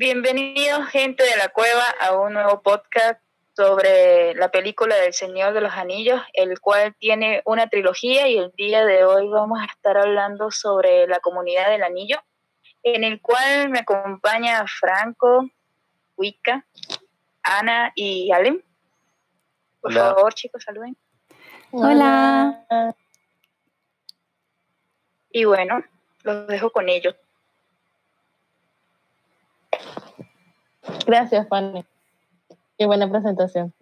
Bienvenidos gente de la cueva a un nuevo podcast sobre la película del Señor de los Anillos, el cual tiene una trilogía y el día de hoy vamos a estar hablando sobre la comunidad del anillo, en el cual me acompaña Franco, Wicca, Ana y Alem. Por favor, chicos, saluden. Hola. Y bueno, los dejo con ellos. Gracias, Fanny. Qué buena presentación.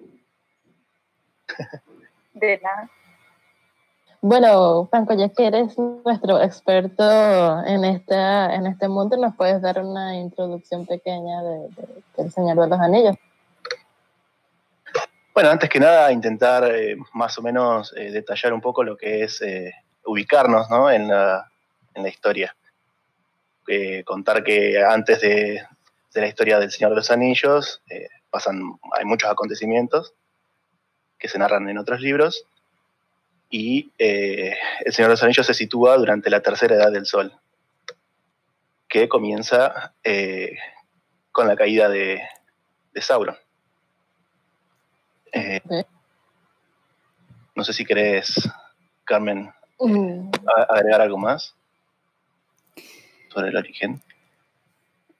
De nada. Bueno, Franco, ya que eres nuestro experto en, esta, en este mundo, ¿nos puedes dar una introducción pequeña de, del Señor de los Anillos? Bueno, antes que nada, intentar eh, más o menos eh, detallar un poco lo que es eh, ubicarnos ¿no? en, la, en la historia. contar que antes de, de la historia del Señor de los Anillos, eh, pasan, hay muchos acontecimientos que se narran en otros libros, y eh, el Señor de los Anillos se sitúa durante la tercera edad del Sol, que comienza eh, con la caída de, de Sauron. No sé si querés, Carmen, mm. agregar algo más sobre el origen.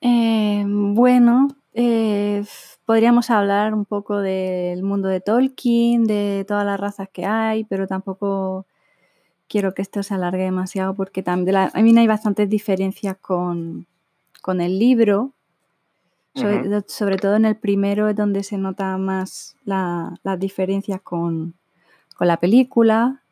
Eh, bueno, eh, podríamos hablar un poco del mundo de Tolkien, de todas las razas que hay, pero tampoco quiero que esto se alargue demasiado porque también a mí hay bastantes diferencias con, el libro. Sobre, todo en el primero es donde se nota más las diferencias con, con, la película.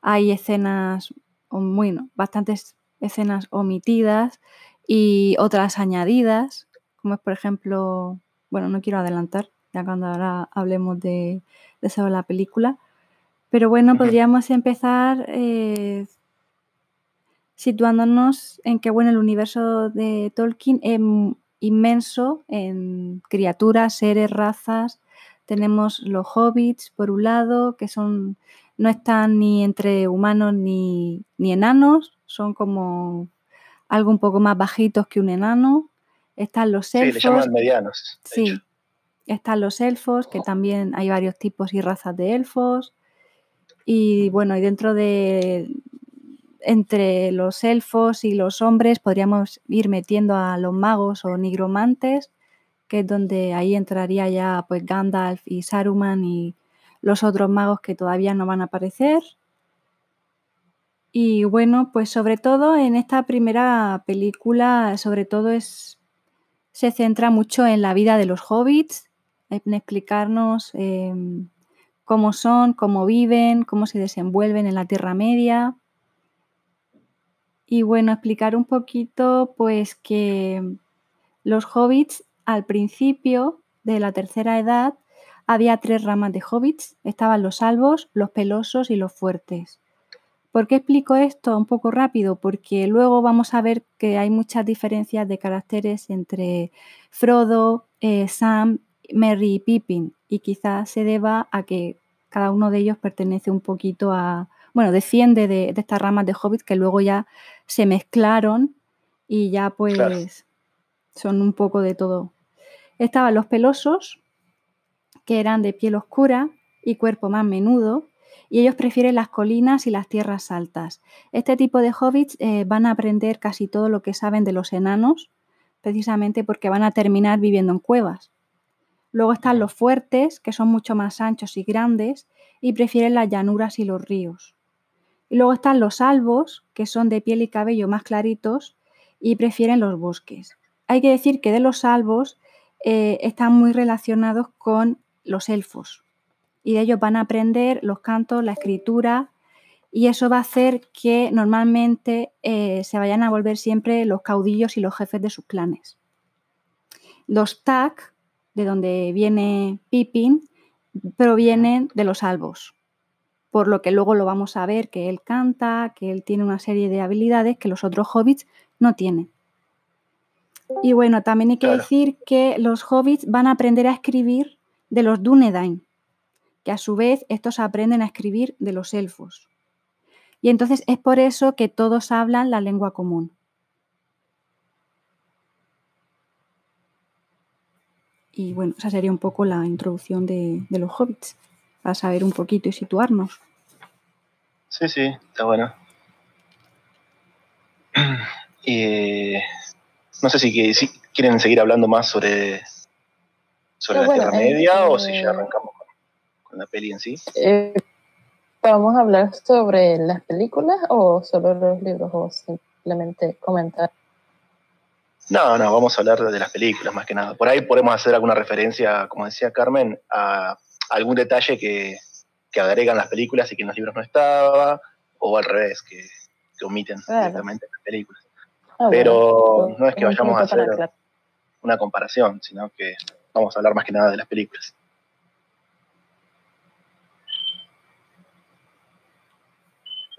Hay escenas, bueno, bastantes escenas omitidas y otras añadidas, como es por ejemplo, bueno, no quiero adelantar, ya cuando ahora hablemos de, de la película, pero bueno, podríamos empezar eh, situándonos en que bueno, el universo de Tolkien es inmenso en criaturas, seres, razas. Tenemos los hobbits, por un lado, que son no están ni entre humanos ni, ni enanos, son como algo un poco más bajitos que un enano. Están los elfos. Sí, le llaman medianos. Sí. Están los elfos, que también hay varios tipos y razas de elfos. Y bueno, y dentro de. Entre los elfos y los hombres podríamos ir metiendo a los magos o nigromantes, que es donde ahí entraría ya pues Gandalf y Saruman y los otros magos que todavía no van a aparecer. Y bueno, pues sobre todo en esta primera película, sobre todo es, se centra mucho en la vida de los hobbits, en explicarnos em, cómo son, cómo viven, cómo se desenvuelven en la Tierra Media. Y bueno, explicar un poquito pues que los hobbits al principio de la tercera edad había tres ramas de hobbits, estaban los albos, los pelosos y los fuertes. ¿Por qué explico esto un poco rápido? Porque luego vamos a ver que hay muchas diferencias de caracteres entre Frodo, eh, Sam, Merry y Pippin y quizás se deba a que cada uno de ellos pertenece un poquito a, bueno, desciende de, estas ramas de hobbits que luego ya se mezclaron y ya pues son un poco de todo. Estaban los pelosos, que eran de piel oscura y cuerpo más menudo, y ellos prefieren las colinas y las tierras altas. Este tipo de hobbits eh, van a aprender casi todo lo que saben de los enanos, precisamente porque van a terminar viviendo en cuevas. Luego están los fuertes, que son mucho más anchos y grandes, y prefieren las llanuras y los ríos. Y luego están los albos, que son de piel y cabello más claritos, y prefieren los bosques. Hay que decir que de los albos eh, están muy relacionados con los elfos, y de ellos van a aprender los cantos, la escritura, y eso va a hacer que normalmente eh, se vayan a volver siempre los caudillos y los jefes de sus clanes. Los Tac, de donde viene Pippin, provienen de los albos, por lo que luego lo vamos a ver que él canta, que él tiene una serie de habilidades que los otros hobbits no tienen. Y bueno, también hay que decir que los hobbits van a aprender a escribir de los Dunedain, que a su vez estos aprenden a escribir de los elfos. Y entonces es por eso que todos hablan la lengua común. Y bueno, esa sería un poco la introducción de, los hobbits, para saber un poquito y situarnos. Sí, sí, está bueno. Y no sé si, si quieren seguir hablando más sobre, sobre la Tierra Media o si ya arrancamos con, la peli en sí. Eh, ¿Vamos a hablar sobre las películas o solo los libros o simplemente comentar? No, no, vamos a hablar de las películas más que nada. Por ahí podemos hacer alguna referencia, como decía Carmen, a algún detalle que, agregan las películas y que en los libros no estaba, o al revés, que, omiten directamente las películas. Ah, Pero no es que vayamos a hacer una comparación, sino que vamos a hablar más que nada de las películas.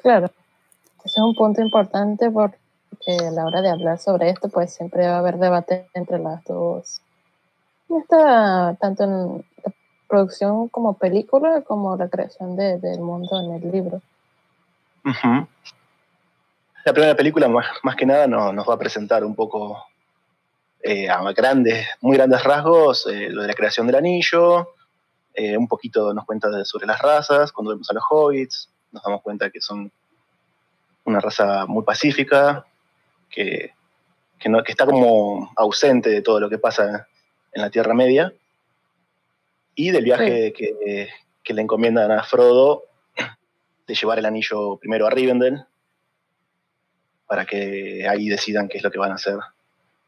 Claro, ese es un punto importante porque a la hora de hablar sobre esto, pues siempre va a haber debate entre las dos. Está tanto en la producción como película, como la creación del mundo en el libro. La primera película, más, más que nada, nos, va a presentar un poco eh, a grandes, muy grandes rasgos eh, lo de la creación del anillo, eh, un poquito nos cuenta sobre las razas, cuando vemos a los hobbits, nos damos cuenta que son una raza muy pacífica, que, no, que está como ausente de todo lo que pasa en la Tierra Media, y del viaje que, que, le encomiendan a Frodo de llevar el anillo primero a Rivendell, para que ahí decidan qué es lo que van a hacer.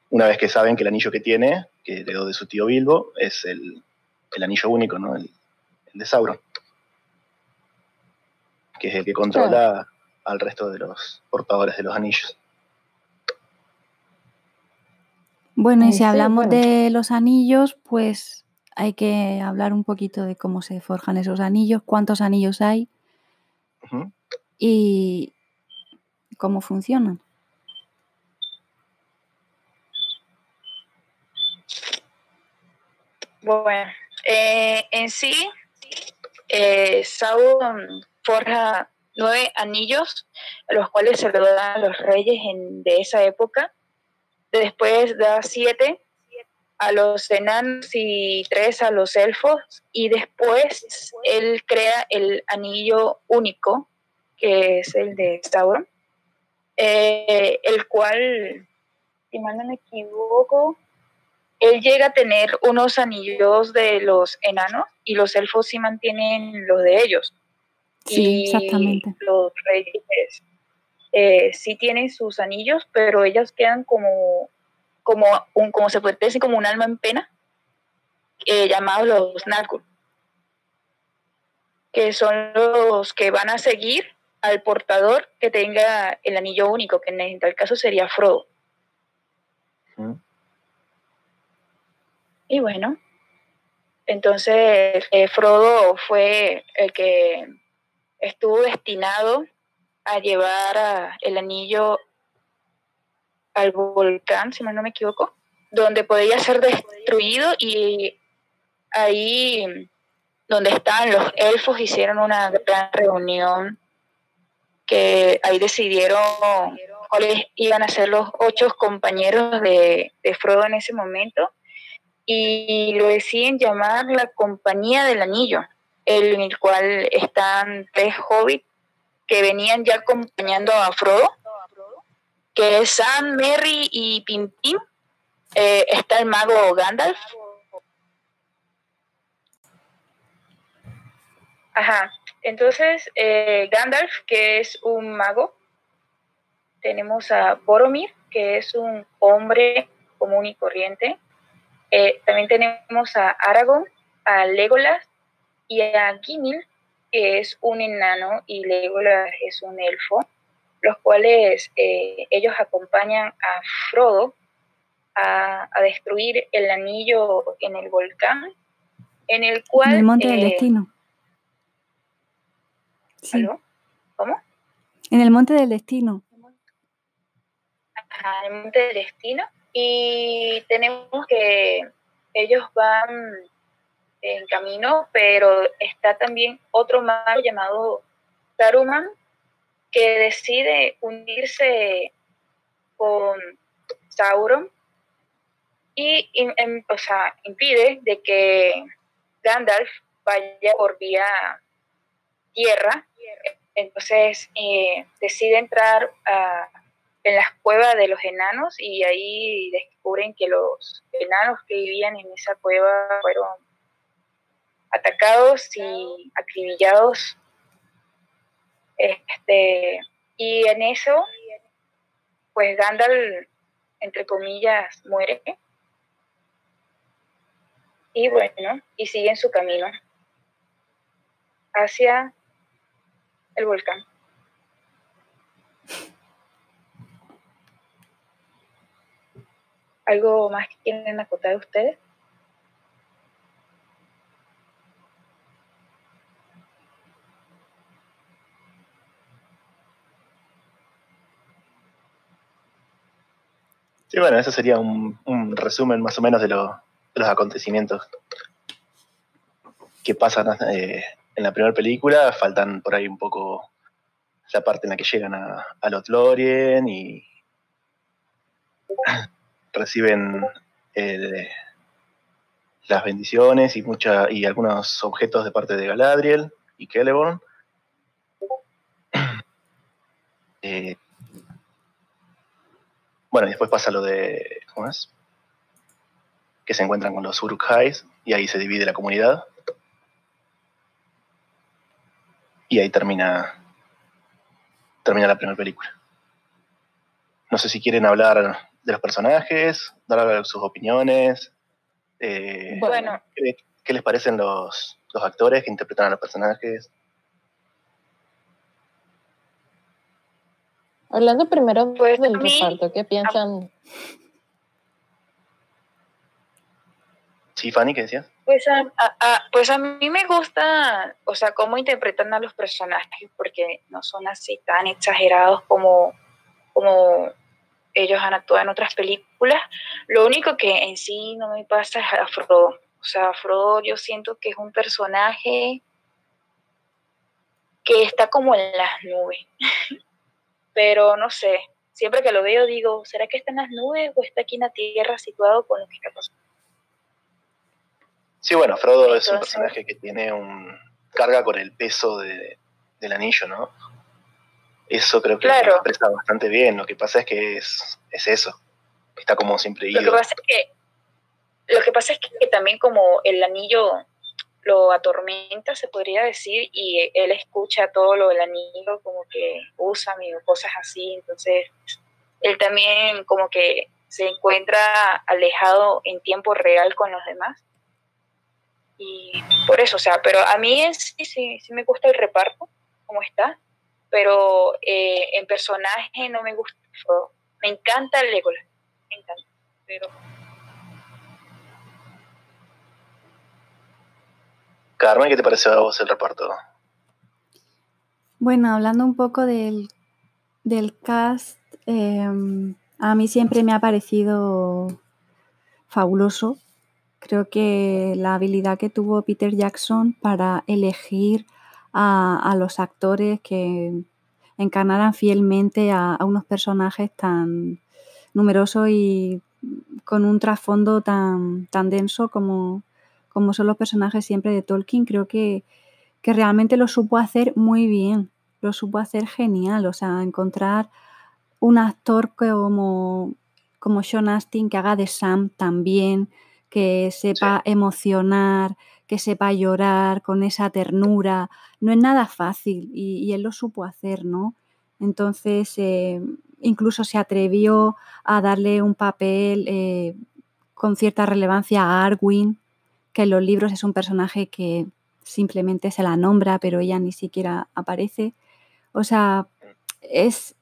Una vez que saben que el anillo que tiene, que heredó de su tío Bilbo, es el, anillo único, ¿no? El, de Sauron. Que es el que controla al resto de los portadores de los anillos. Bueno, y si hablamos de los anillos, pues hay que hablar un poquito de cómo se forjan esos anillos, cuántos anillos hay y cómo funcionan. Bueno, eh, en sí, eh, Sauron forja nueve anillos, los cuales se le dan a los reyes de esa época. Después da siete a los enanos y tres a los elfos. Y después él crea el anillo único, que es el de Sauron, eh, el cual, si mal no me equivoco, él llega a tener unos anillos de los enanos y los elfos sí mantienen los de ellos. Sí, exactamente. Los reyes eh, sí tienen sus anillos, pero ellos quedan como, como, un, como se puede decir, como un alma en pena, eh, llamados los Nazgûl, que son los que van a seguir al portador que tenga el anillo único, que en tal caso sería Frodo. Y bueno, entonces eh, Frodo fue el que estuvo destinado a llevar el anillo al volcán, si no me equivoco, donde podía ser destruido y ahí donde estaban los elfos hicieron una gran reunión que ahí decidieron cuáles iban a ser los ocho compañeros de, de Frodo en ese momento y lo deciden llamar la Compañía del Anillo en el cual están tres hobbits que venían ya acompañando a Frodo, que es Sam, Merry y Pimpin. Eh, está el mago Gandalf. Ajá, entonces eh, Gandalf, que es un mago. Tenemos a Boromir, que es un hombre común y corriente. Eh, también tenemos a Aragorn, a Legolas y a Gimil, que es un enano, y Legolas es un elfo, los cuales eh, ellos acompañan a Frodo a, destruir el anillo en el volcán, en el cual... En el Monte del eh, Destino. ¿Cómo? En el Monte del Destino. Ajá, en el Monte del Destino. Y tenemos que ellos van en camino, pero está también otro mago llamado Saruman que decide unirse con Sauron y, o sea, impide de que Gandalf vaya por vía tierra. Entonces eh, decide entrar en las cuevas de los enanos y ahí descubren que los enanos que vivían en esa cueva fueron atacados y acribillados. Este, y en eso, pues Gandalf, entre comillas, muere. Y bueno, y sigue en su camino hacia el volcán. ¿Algo más que quieren acotar ustedes? Sí, bueno, eso sería un, resumen más o menos de, los acontecimientos que pasan eh, en la primera película. Faltan por ahí un poco la parte en la que llegan a, a Lothlorien y reciben eh, las bendiciones y, mucha, y algunos objetos de parte de Galadriel y Celeborn. Eh, bueno, y después pasa lo de. ¿Cómo es? Que se encuentran con los uruk y ahí se divide la comunidad. Y ahí termina. Termina la primera película. No sé si quieren hablar de los personajes, dar sus opiniones. Eh, bueno. ¿qué, les parecen los, los actores que interpretan a los personajes? Hablando primero pues, del reparto, ¿qué piensan? Sí, Fanny, ¿qué decías? Pues a, pues a mí me gusta, o sea, cómo interpretan a los personajes, porque no son así tan exagerados como, como ellos han actuado en otras películas. Lo único que en sí no me pasa es a Frodo. O sea, Frodo yo siento que es un personaje que está como en las nubes. pero no sé, siempre que lo veo digo, ¿será que está en las nubes o está aquí en la tierra situado con lo que está pasando? Sí, bueno, Frodo es un personaje que tiene un carga con el peso de, del anillo, ¿no? Eso creo que lo expresa bastante bien. Lo que pasa es que es, es eso. Está como siempre ido. Lo que pasa es que, lo que, pasa es que también como el anillo lo atormenta, se podría decir, y él escucha todo lo del anillo, como que usa cosas así, entonces él también como que se encuentra alejado en tiempo real con los demás. Y por eso, o sea, pero a mí sí, sí, sí me gusta el reparto, como está, pero eh, en personaje no me gusta. Me encanta el Legolas, me encanta, pero Carmen, ¿qué te pareció a vos el reparto? Bueno, hablando un poco del, cast, em, a mí siempre me ha parecido fabuloso. Creo que la habilidad que tuvo Peter Jackson para elegir a, los actores que encarnaran fielmente a, unos personajes tan numerosos y con un trasfondo tan, tan denso como, como son los personajes siempre de Tolkien, creo que, realmente lo supo hacer muy bien, lo supo hacer genial, o sea, encontrar un actor como, como Sean Astin que haga de Sam también, que sepa emocionar, que sepa llorar con esa ternura, no es nada fácil y, él lo supo hacer, ¿no? Entonces, eh, incluso se atrevió a darle un papel eh, con cierta relevancia a Arwin, que en los libros es un personaje que simplemente se la nombra, pero ella ni siquiera aparece. O sea, es,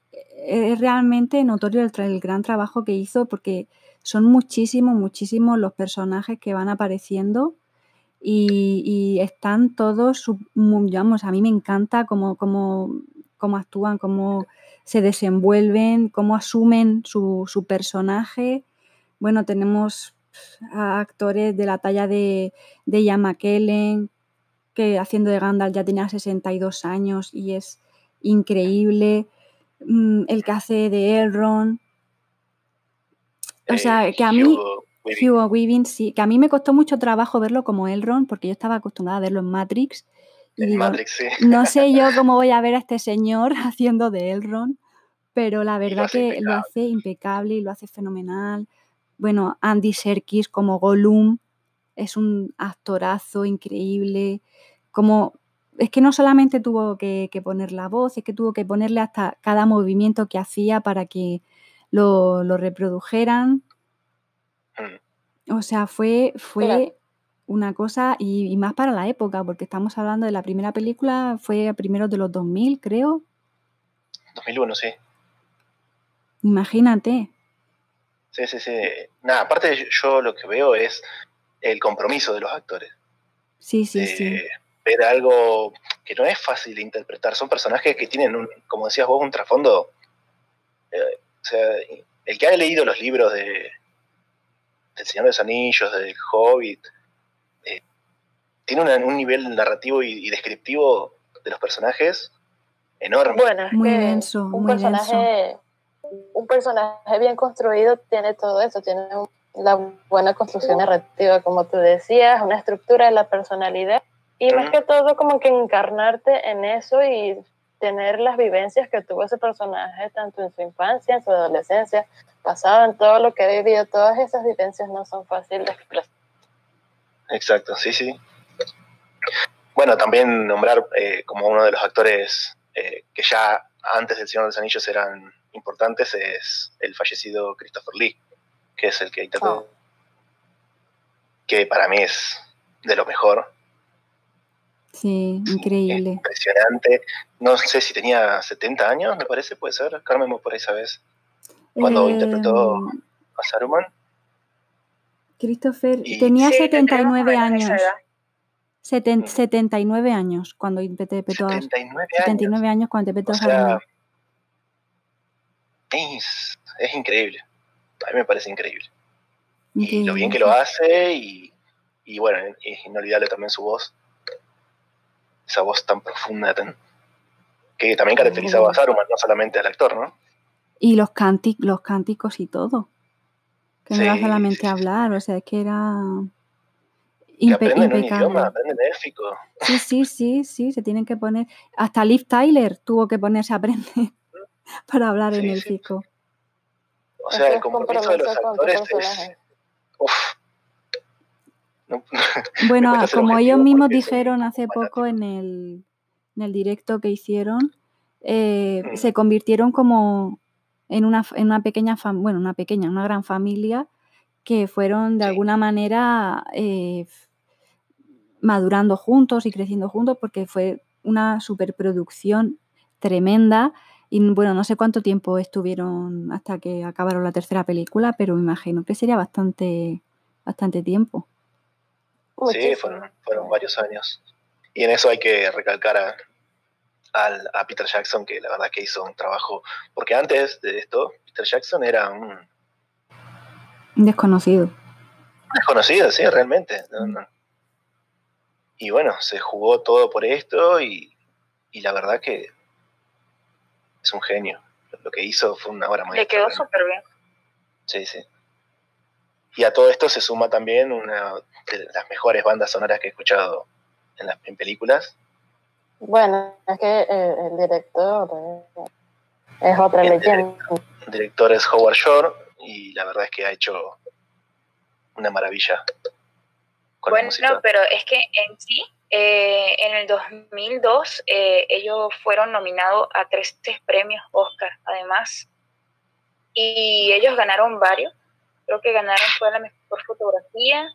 realmente notorio el, gran trabajo que hizo porque son muchísimos, muchísimos los personajes que van apareciendo y, están todos, digamos, a mí me encanta cómo, cómo, cómo, actúan, cómo se desenvuelven, cómo asumen su, su personaje. Bueno, tenemos a actores de la talla de, de Ian McKellen, que haciendo de Gandalf ya tenía 62 años y es increíble. Mm, el que hace de Elrond. O sea, eh, que a mí, Hugo Weaving, sí, que a mí me costó mucho trabajo verlo como Elrond, porque yo estaba acostumbrada a verlo en Matrix. Y Matrix, sí. No sé yo cómo voy a ver a este señor haciendo de Elrond, pero la verdad que lo hace impecable y lo hace fenomenal. Bueno, Andy Serkis como Gollum es un actorazo increíble. Como es que no solamente tuvo que, poner la voz, es que tuvo que ponerle hasta cada movimiento que hacía para que lo, reprodujeran. Mm. O sea, fue, fue una cosa, y, más para la época, porque estamos hablando de la primera película, fue a primeros de los 2000, creo. 2001, sí. Imagínate. Sí, sí, sí. Nada, aparte yo lo que veo es el compromiso de los actores. Sí, sí, sí. Ver algo que no es fácil de interpretar. Son personajes que tienen, un, como decías vos, un trasfondo. Eh, o sea, el que haya leído los libros de del Señor de los Anillos, del Hobbit, eh, tiene un nivel narrativo y, descriptivo de los personajes enorme. Bueno, muy denso, un personaje, un personaje bien construido tiene todo eso, tiene la buena construcción narrativa, como tú decías, una estructura de la personalidad y más que todo como que encarnarte en eso y tener las vivencias que tuvo ese personaje tanto en su infancia, en su adolescencia, pasado en todo lo que ha vivido, todas esas vivencias no son fáciles de expresar. Exacto, sí, sí. Bueno, también nombrar eh, como uno de los actores eh, que ya antes del Señor de los Anillos eran importantes es el fallecido Christopher Lee que es el que interpreta, oh. que para mí es de lo mejor. Sí, increíble. Impresionante. No sé si tenía 70 años, me parece, puede ser. Carmen por esa vez. Cuando interpretó em, a Saruman. Christopher tenía 79 años. 79 años cuando interpretó 79 a 79 años cuando interpretó a Saruman. Es, es increíble a mí me parece increíble. Y lo bien que lo hace y, y bueno, es inolvidable también su voz. Esa voz tan profunda, que también caracterizaba a Saruman, no solamente al actor, ¿no? Y los, los cánticos y todo. Que no era solamente hablar, o sea, es que era impecable. Un idioma, aprenden élfico. Sí, sí, sí, sí, se tienen que poner. Hasta Liv Tyler tuvo que ponerse a aprender para hablar en élfico. O sea, el compromiso de los actores es... bueno, como ellos mismos dijeron hace poco en el, en el, directo que hicieron, eh, mm. se convirtieron como en una, en una pequeña, bueno, una pequeña, una gran familia que fueron de alguna manera eh, madurando juntos y creciendo juntos porque fue una superproducción tremenda y bueno, no sé cuánto tiempo estuvieron hasta que acabaron la tercera película, pero me imagino que sería bastante, bastante tiempo. Sí, fueron, fueron varios años. Y en eso hay que recalcar a, a, Peter Jackson, que la verdad que hizo un trabajo, porque antes de esto, Peter Jackson era un... Desconocido. Desconocido, sí, realmente. Y bueno, se jugó todo por esto y, y la verdad que es un genio. Lo que hizo fue una obra maestra. Le quedó súper bien. Sí, sí. Y a todo esto se suma también una de las mejores bandas sonoras que he escuchado en, las, películas. Bueno, es que eh, el, director es otra leyenda. El director es Howard Shore y la verdad es que ha hecho una maravilla. bueno, pero es que en sí eh, en el 2002 eh, ellos fueron nominados a tres premios Oscar, además, y ellos ganaron varios. Creo que ganaron fue la mejor fotografía,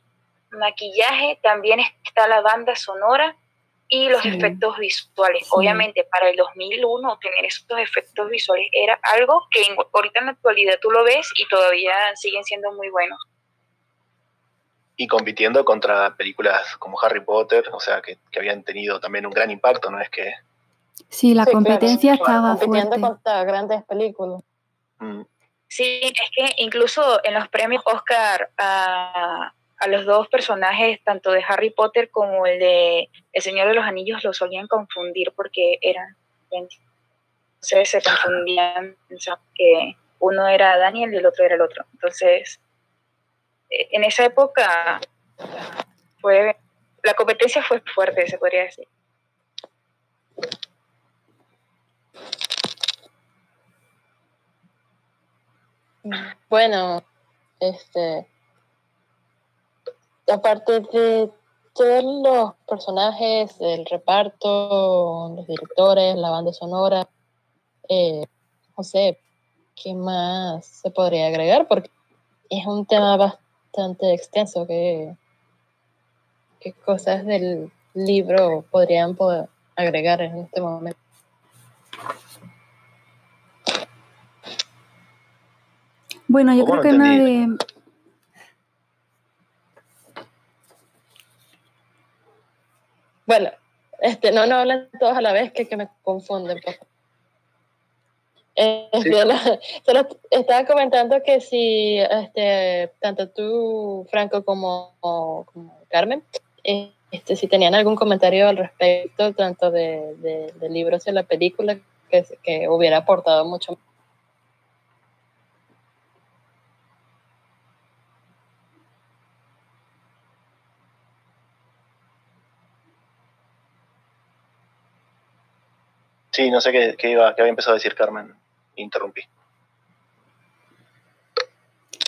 maquillaje, también está la banda sonora y los efectos visuales. Obviamente, para el 2001 tener esos efectos visuales era algo que ahorita en la actualidad tú lo ves y todavía siguen siendo muy buenos y compitiendo contra películas como Harry Potter, o sea, que, habían tenido también un gran impacto, ¿no? Es que... Sí, la competencia estaba compitiendo contra grandes películas. Mm. Sí, es que incluso en los premios Oscar a, los dos personajes, tanto de Harry Potter como el de El Señor de los Anillos, lo solían confundir porque eran... Entonces se confundían, que uno era Daniel y el otro era el otro. Entonces en esa época fue la competencia fue fuerte, se podría decir. Bueno, este, aparte de todos los personajes, el reparto, los directores, la banda sonora, eh, no sé, ¿qué más se podría agregar? Porque es un tema bastante extenso que qué cosas del libro podrían poder agregar en este momento. Bueno, yo creo que nadie... Bueno, este, no, no hablan todos a la vez que, que me confunden. Este, estaba comentando que si este, tanto tú, Franco, como, como Carmen, este, si tenían algún comentario al respecto, tanto de, de, libros y la película, que, que hubiera aportado mucho Sí, no sé qué, qué, iba, qué había empezado a decir Carmen. Interrumpí.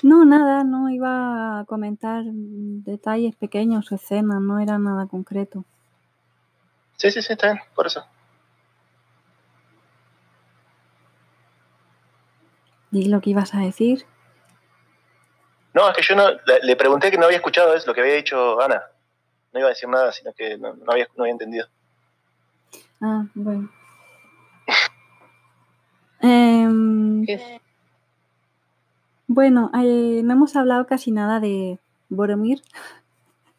No, nada, no iba a comentar detalles pequeños o escenas, no era nada concreto. Sí, sí, sí, está bien, por eso. ¿Y lo que ibas a decir? No, es que yo no, le, pregunté que no había escuchado eso, lo que había dicho Ana. No iba a decir nada, sino que no, había, no había entendido. Ah, bueno. Em, bueno, eh, no hemos hablado casi nada de Boromir,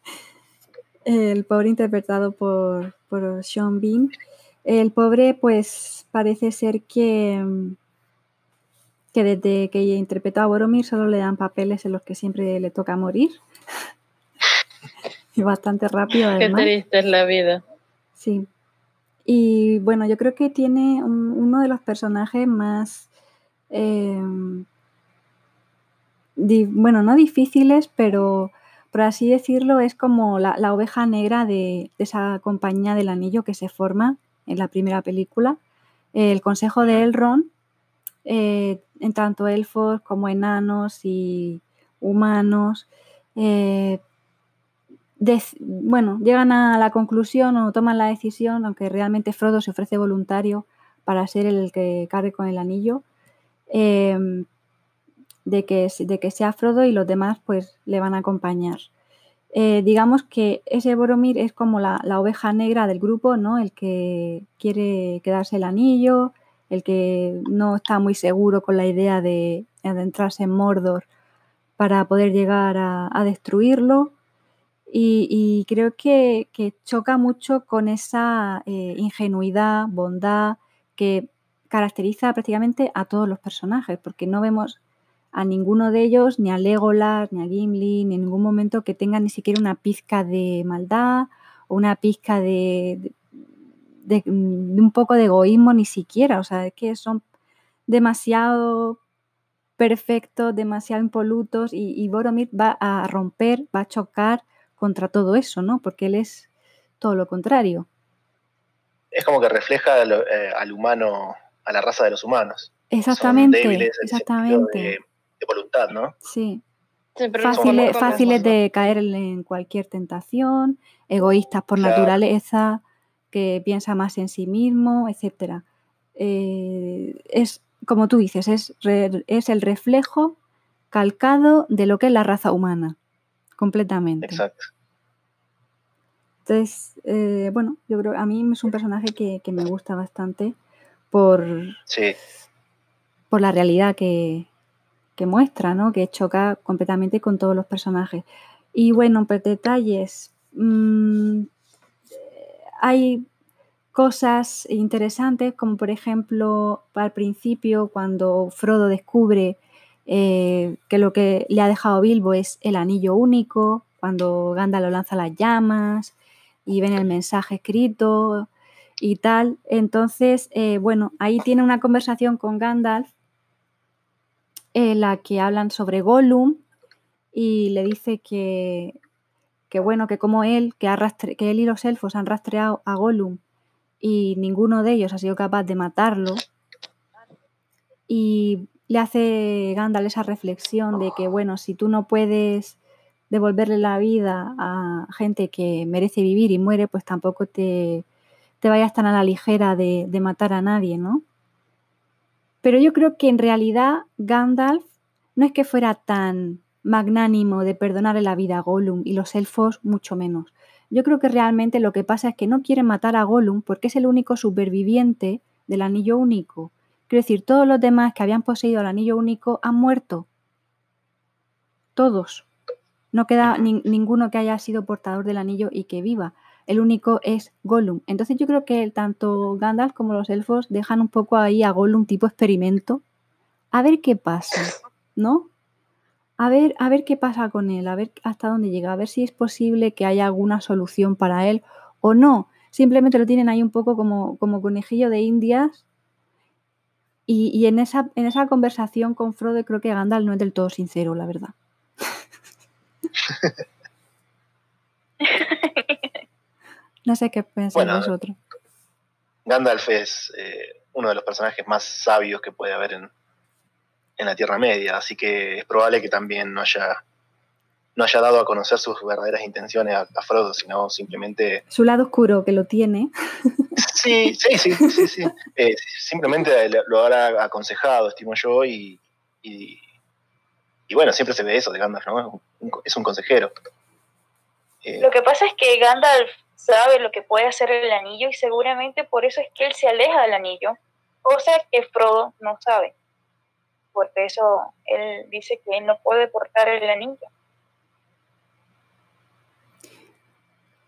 el pobre interpretado por, por Sean Bean. El pobre, pues parece ser que, que desde que interpretó a Boromir solo le dan papeles en los que siempre le toca morir. y bastante rápido. Además. Qué triste es la vida. Sí. Y bueno, yo creo que tiene uno de los personajes más, em, bueno, no difíciles, pero por así decirlo, es como la, oveja negra de, esa compañía del anillo que se forma en la primera película. El consejo de Elrond, eh, en tanto elfos como enanos y humanos, eh, bueno, llegan a la conclusión o toman la decisión, aunque realmente Frodo se ofrece voluntario para ser el que cargue con el anillo, em, de, que, de que sea Frodo y los demás pues le van a acompañar. Eh, digamos que ese Boromir es como la, oveja negra del grupo, ¿no? El que quiere quedarse el anillo, el que no está muy seguro con la idea de adentrarse en Mordor para poder llegar a destruirlo y, creo que, choca mucho con esa eh, ingenuidad, bondad que caracteriza prácticamente a todos los personajes, porque no vemos a ninguno de ellos, ni a Legolas, ni a Gimli, ni en ningún momento que tengan ni siquiera una pizca de maldad o una pizca de, un poco de egoísmo, ni siquiera. O sea, es que son demasiado perfectos, demasiado impolutos y Boromir va a romper, va a chocar contra todo eso, ¿no? Porque él es todo lo contrario. Es como que refleja eh, al humano, a la raza de los humanos. Exactamente, exactamente. De, voluntad, ¿no? Sí. fáciles, fáciles de caer en cualquier tentación, egoístas por naturaleza, que piensa más en sí mismo, etc. Eh, es, como tú dices, es, es el reflejo calcado de lo que es la raza humana, completamente. Exacto. Entonces, eh, bueno, yo creo a mí es un personaje que, me gusta bastante por, por la realidad que, muestra, ¿no? Que choca completamente con todos los personajes. Y bueno, pues detalles. Mm, hay cosas interesantes, como por ejemplo, al principio, cuando Frodo descubre eh, que lo que le ha dejado Bilbo es el anillo único, cuando Gandalf lo lanza las llamas, y ven el mensaje escrito y tal. Entonces, eh, bueno, ahí tiene una conversación con Gandalf en la que hablan sobre Gollum y le dice que, que bueno, que como él, que, que él y los elfos han rastreado a Gollum y ninguno de ellos ha sido capaz de matarlo. Y le hace Gandalf esa reflexión de que, bueno, si tú no puedes devolverle la vida a gente que merece vivir y muere, pues tampoco te, te vayas tan a la ligera de, de matar a nadie, ¿no? Pero yo creo que en realidad Gandalf no es que fuera tan magnánimo de perdonarle la vida a Gollum y los elfos mucho menos. Yo creo que realmente lo que pasa es que no quieren matar a Gollum porque es el único superviviente del anillo único. Quiero decir, todos los demás que habían poseído el anillo único han muerto. Todos. No queda ninguno que haya sido portador del anillo y que viva. El único es Gollum. Entonces yo creo que tanto Gandalf como los elfos dejan un poco ahí a Gollum tipo experimento. A ver qué pasa, ¿no? a ver, a ver qué pasa con él, a ver hasta dónde llega, a ver si es posible que haya alguna solución para él o no. Simplemente lo tienen ahí un poco como, como conejillo de indias. Y, en, esa, en esa conversación con Frodo creo que Gandalf no es del todo sincero, la verdad. no sé qué pensáis vosotros. Gandalf es eh, uno de los personajes más sabios que puede haber en, en la Tierra Media, así que es probable que también no haya, no haya dado a conocer sus verdaderas intenciones a, Frodo, sino simplemente... Su lado oscuro, que lo tiene. Sí, sí, sí, sí, sí. Eh, simplemente lo habrá aconsejado, estimo yo, y, y, bueno, siempre se ve eso de Gandalf, ¿no? Es un, consejero. Eh, lo que pasa es que Gandalf sabe lo que puede hacer el anillo y seguramente por eso es que él se aleja del anillo, cosa que Frodo no sabe por eso él dice que él no puede portar el anillo.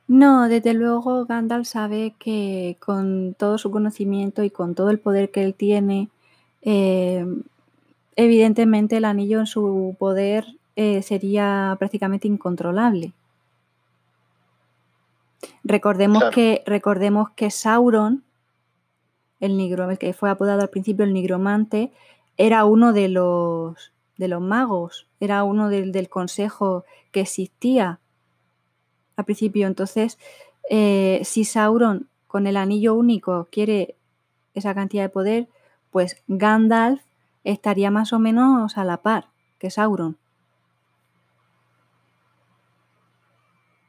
No, desde luego Gandalf sabe que con todo su conocimiento y con todo el poder que él tiene, eh, evidentemente el anillo en su poder eh, sería prácticamente incontrolable. Recordemos, que, recordemos que Sauron, el, negro, el que fue apodado al principio el nigromante, era uno de los, de los magos, era uno del, consejo que existía al principio. Entonces, eh, si Sauron con el anillo único quiere esa cantidad de poder, pues Gandalf estaría más o menos a la par que Sauron.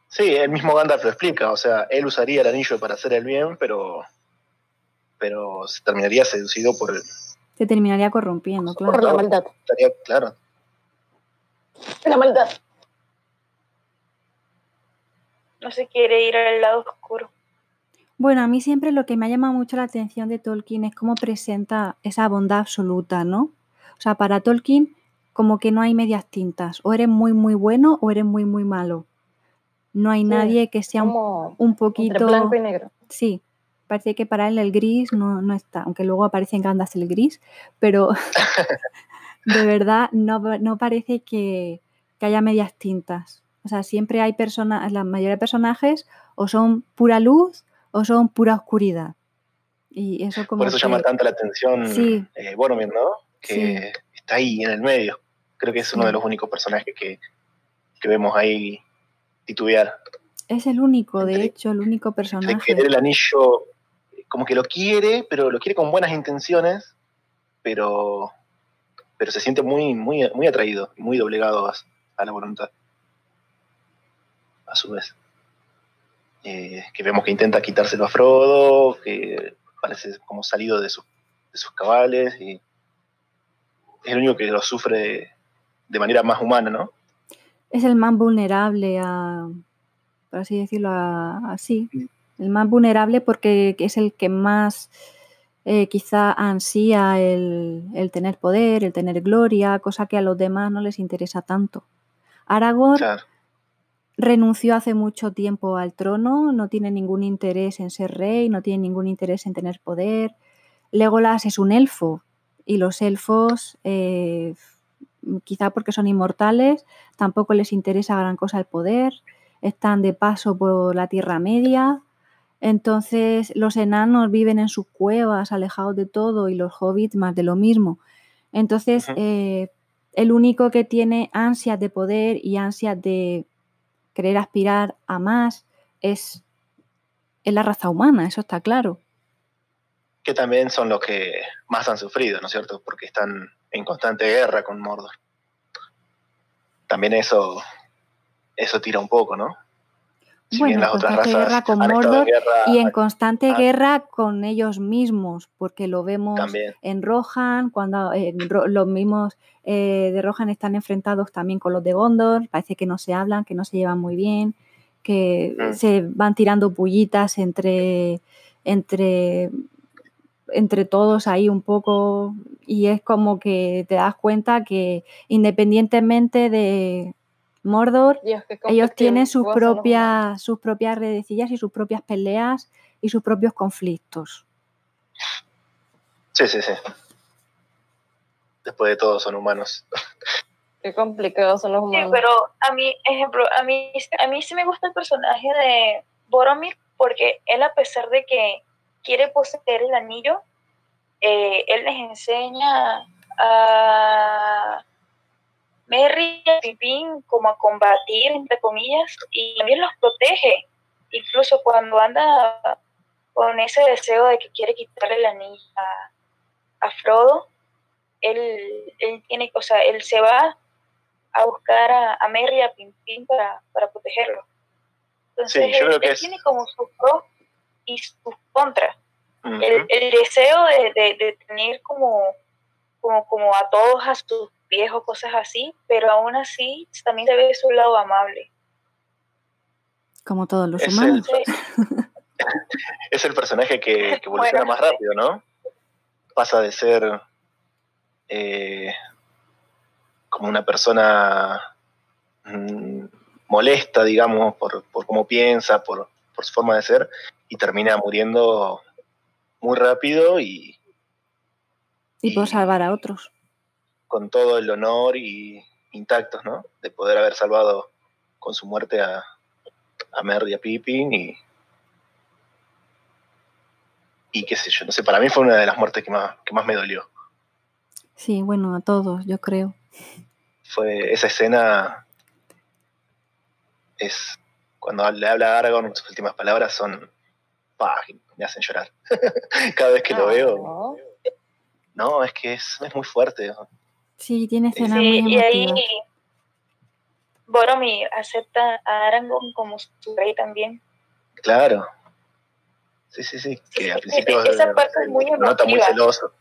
Sí, el mismo Gandalf lo explica, o sea, él usaría el anillo para hacer el bien, pero, pero se terminaría seducido por, el, se terminaría corrompiendo, claro. Por la maldad. claro. La maldad. No se quiere ir al lado oscuro. Bueno, a mí siempre lo que me ha llamado mucho la atención de Tolkien es cómo presenta esa bondad absoluta, ¿no? O sea, para Tolkien como que no hay medias tintas. O eres muy, muy bueno o eres muy, muy malo. No hay nadie que sea un, un, poquito... Entre blanco y negro. Sí, parece que para él el gris no, no está, aunque luego aparece en Gandas el gris, pero de verdad no, no parece que, que, haya medias tintas. O sea, siempre hay personas, la mayoría de personajes o son pura luz o son pura oscuridad. Y eso como Por eso llama tanta la atención sí. Eh, Boromir, ¿no? Que está ahí en el medio. Creo que es uno de los únicos personajes que, que vemos ahí titubear. Es el único, de hecho, el único personaje. De querer el anillo como que lo quiere, pero lo quiere con buenas intenciones, pero, pero se siente muy, muy, muy atraído, muy doblegado a, la voluntad. A su vez. Eh, que vemos que intenta quitárselo a Frodo, que parece como salido de, sus cabales, y es el único que lo sufre de, manera más humana, ¿no? Es el más vulnerable a, por así decirlo, así, el más vulnerable porque es el que más eh, quizá ansía el, tener poder, el tener gloria, cosa que a los demás no les interesa tanto. Aragorn renunció hace mucho tiempo al trono, no tiene ningún interés en ser rey, no tiene ningún interés en tener poder. Legolas es un elfo y los elfos, eh, quizá porque son inmortales, tampoco les interesa gran cosa el poder, están de paso por la Tierra Media, entonces los enanos viven en sus cuevas, alejados de todo, y los hobbits más de lo mismo. Entonces, eh, el único que tiene ansias de poder y ansias de querer aspirar a más es, es la raza humana, eso está claro. Que también son los que más han sufrido, ¿no es cierto? Porque están en constante guerra con Mordor. También eso, eso tira un poco, ¿no? Bueno, en constante guerra con Mordor y en constante guerra con ellos mismos, porque lo vemos en Rohan, cuando los mismos eh, de Rohan están enfrentados también con los de Gondor, parece que no se hablan, que no se llevan muy bien, que mm. se van tirando pullitas entre, entre, entre todos ahí un poco, y es como que te das cuenta que independientemente de Mordor, ellos tienen sus propias, sus propias redecillas y sus propias peleas y sus propios conflictos. Sí, sí, sí. Después de todo son humanos. Qué complicados son los humanos. Sí, pero a mí, ejemplo, a mí, a mí sí me gusta el personaje de Boromir porque él a pesar de que quiere poseer el anillo, eh, él les enseña a Merry y Pipín como a combatir, entre comillas, y también los protege, incluso cuando anda con ese deseo de que quiere quitarle la anillo a, Frodo, él, él, tiene, o sea, él se va a buscar a, a Merry y a Pimpín para, para protegerlo. Entonces, él, tiene como sus pros y sus contras. el, el, deseo de, de, de tener como, como, como a todos a sus viejo, cosas así, pero aún así también se ve su lado amable. Como todos los humanos. es el personaje que, evoluciona más rápido, ¿no? Pasa de ser eh, como una persona mm, molesta, digamos, por, por cómo piensa, por, por, su forma de ser, y termina muriendo muy rápido y... Y, y por salvar a otros con todo el honor y intactos, ¿no? De poder haber salvado con su muerte a, a Merry y a Pippin y, y qué sé yo, no sé, para mí fue una de las muertes que más, que más me dolió. Sí, bueno, a todos, yo creo. Fue esa escena es cuando le habla a Aragorn, sus últimas palabras son me hacen llorar. Cada vez que lo veo. No, es que es, es muy fuerte. Sí, tiene escenas muy emotivas. Y ahí Boromir acepta a Aragorn como su rey también. Claro. Sí, sí, sí. Que al principio esa parte es muy nota muy celoso.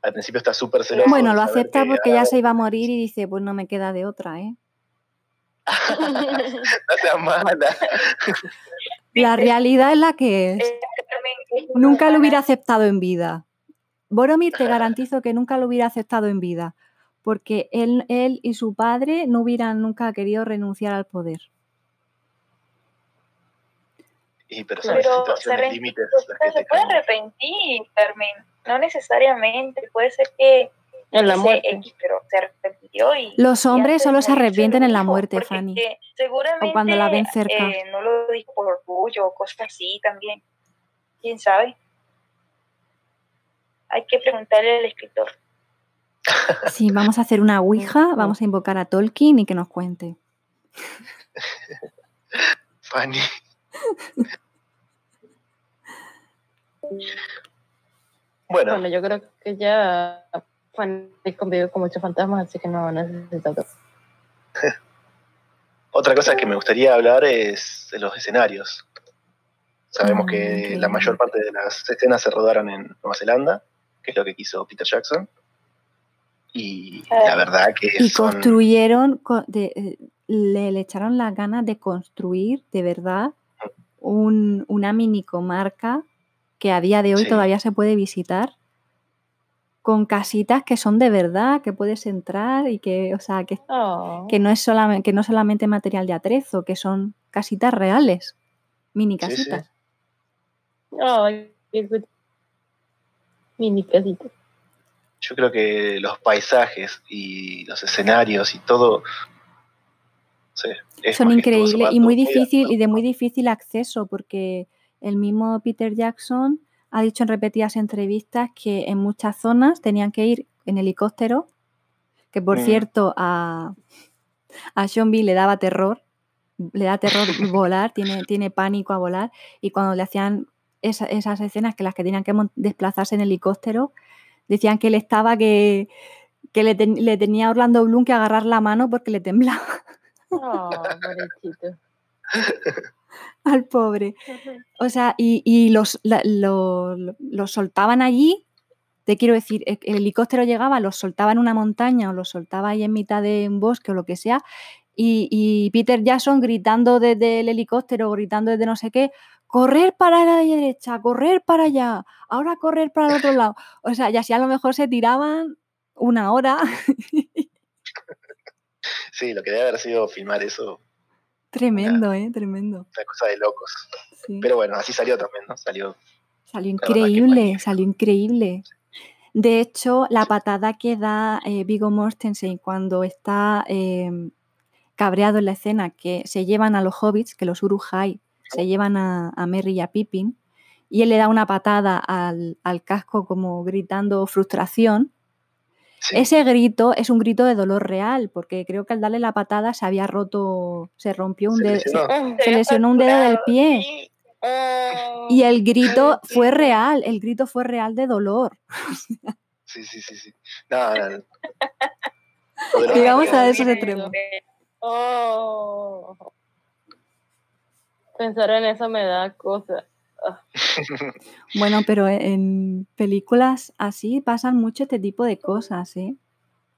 Al principio está súper celoso. Bueno, lo acepta porque ya se iba a morir y dice, pues no me queda de otra, ¿eh? no seas mala. La realidad es la que es. Nunca lo hubiera aceptado en vida. Boromir te garantizo que nunca lo hubiera aceptado en vida, porque él, él y su padre no hubieran nunca querido renunciar al poder. Y pero, son situaciones límites. Se, puede arrepentir, Carmen. No necesariamente. Puede ser que en la muerte. pero se arrepintió y, Los hombres solo se arrepienten en la muerte, Fanny. Seguramente o cuando la ven cerca. Eh, no lo dijo por orgullo o cosas así también. ¿Quién sabe? Hay que preguntarle al escritor. Sí, vamos a hacer una ouija, vamos a invocar a Tolkien y que nos cuente. Fanny. bueno. bueno, yo creo que ya Fanny convive con muchos fantasmas, así que no necesita todo. Otra cosa que me gustaría hablar es de los escenarios. Sabemos ah, que la mayor parte de las escenas se rodaron en Nueva Zelanda que es lo que quiso Peter Jackson. Y la verdad que... Y construyeron, eh, le, echaron las ganas de construir de verdad una mini comarca que a día de hoy todavía se puede visitar con casitas que son de verdad, que puedes entrar y que, o sea, que, oh. que no es solamente, que no solamente material de atrezo, que son casitas reales, mini casitas. Mini casita. Yo creo que los paisajes y los escenarios y todo son increíbles y muy difícil y de muy difícil acceso porque el mismo Peter Jackson ha dicho en repetidas entrevistas que en muchas zonas tenían que ir en helicóptero que por Mm. cierto a, a Sean Bean le daba terror, le da terror volar, tiene, tiene pánico a volar, y cuando le hacían esa- esas escenas que las que tenían que desplazarse en helicóptero, decían que él estaba que, que le, ten- le tenía a Orlando Bloom que agarrar la mano porque le temblaba Oh, al pobre. O sea, y, y los, la- lo- lo- los soltaban allí. Te quiero decir, e- el helicóptero llegaba, los soltaba en una montaña o los soltaba ahí en mitad de un bosque o lo que sea. Y, y Peter Jackson gritando desde el helicóptero, gritando desde no sé qué, correr para la derecha, correr para allá, ahora correr para el otro lado. O sea, y así a lo mejor se tiraban una hora. Sí, lo que debe haber sido filmar eso, Tremendo, ¿eh? Tremendo. una cosa de locos. Sí. Pero bueno, así salió también, ¿no? Salió. Salió increíble, salió increíble. De hecho, la patada que da eh, Viggo Mortensen cuando está eh, cabreado en la escena, que se llevan a los hobbits, que los Urujai se llevan a, a Merry y a Pippin, y él le da una patada al, al casco como gritando frustración. Sí, Ese grito es un grito de dolor real, porque creo que al darle la patada se había roto, se rompió un se dedo, lesionó. se lesionó un dedo del pie. Y el grito fue real, el grito fue real de dolor. Sí, sí, sí, sí. No, no, no. A ese Dios extremo. Oh. Pensar en eso me da cosa. Bueno, pero e- en películas así pasan mucho este tipo de cosas, ¿eh?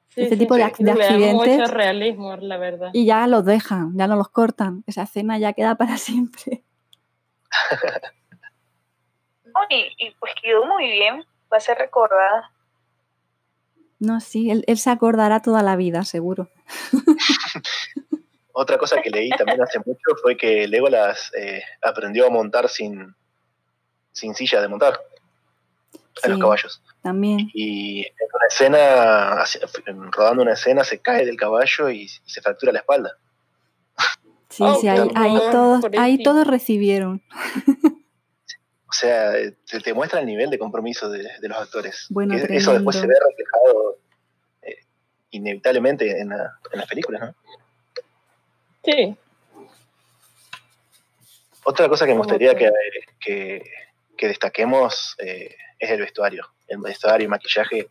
Sí, Este sí, tipo de ac- de accidentes. mucho realismo, la verdad. Y ya los dejan, ya no los cortan. Esa escena ya queda para siempre. Y, y pues quedó muy bien, va a ser recordada. No, sí, él, él se acordará toda la vida, seguro. Otra cosa que leí también hace mucho fue que Legolas eh, aprendió a montar sin, sin silla de montar a los caballos. también. Y en una escena, rodando una escena, se cae del caballo y, se fractura la espalda. Sí, Oh, sí, ahí, qué ahí horror, todos, ahí todos recibieron. O sea, te, te muestra el nivel de compromiso de, de los actores. Bueno, Que eso después se ve reflejado eh, inevitablemente en, la- en las películas, ¿no? Sí. Otra cosa que me gustaría que- que, que, que destaquemos eh, es el vestuario. El vestuario y maquillaje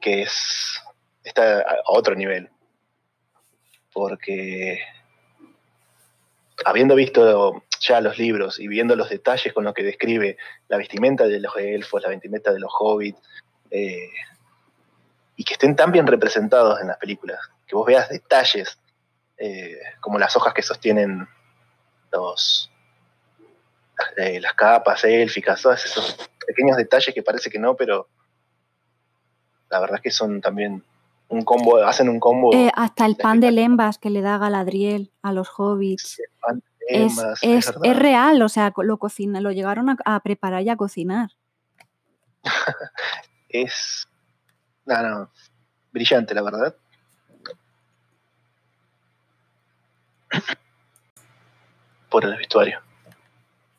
que es está a a otro nivel. Porque habiendo visto ya los libros y viendo los detalles con los que describe la vestimenta de los elfos, la vestimenta de los hobbits, eh, y que estén tan bien representados en las películas, que vos veas detalles eh, como las hojas que sostienen los eh, las capas élficas, todos esos pequeños detalles que parece que no, pero la verdad es que son también un combo, hacen un combo. Eh, hasta el pan de lembas que le da Galadriel a los hobbits. pan de Es, es, es real, o sea, lo, cocina, lo llegaron a, a preparar y a cocinar. Es. No, no. Brillante, la verdad. Por el vestuario.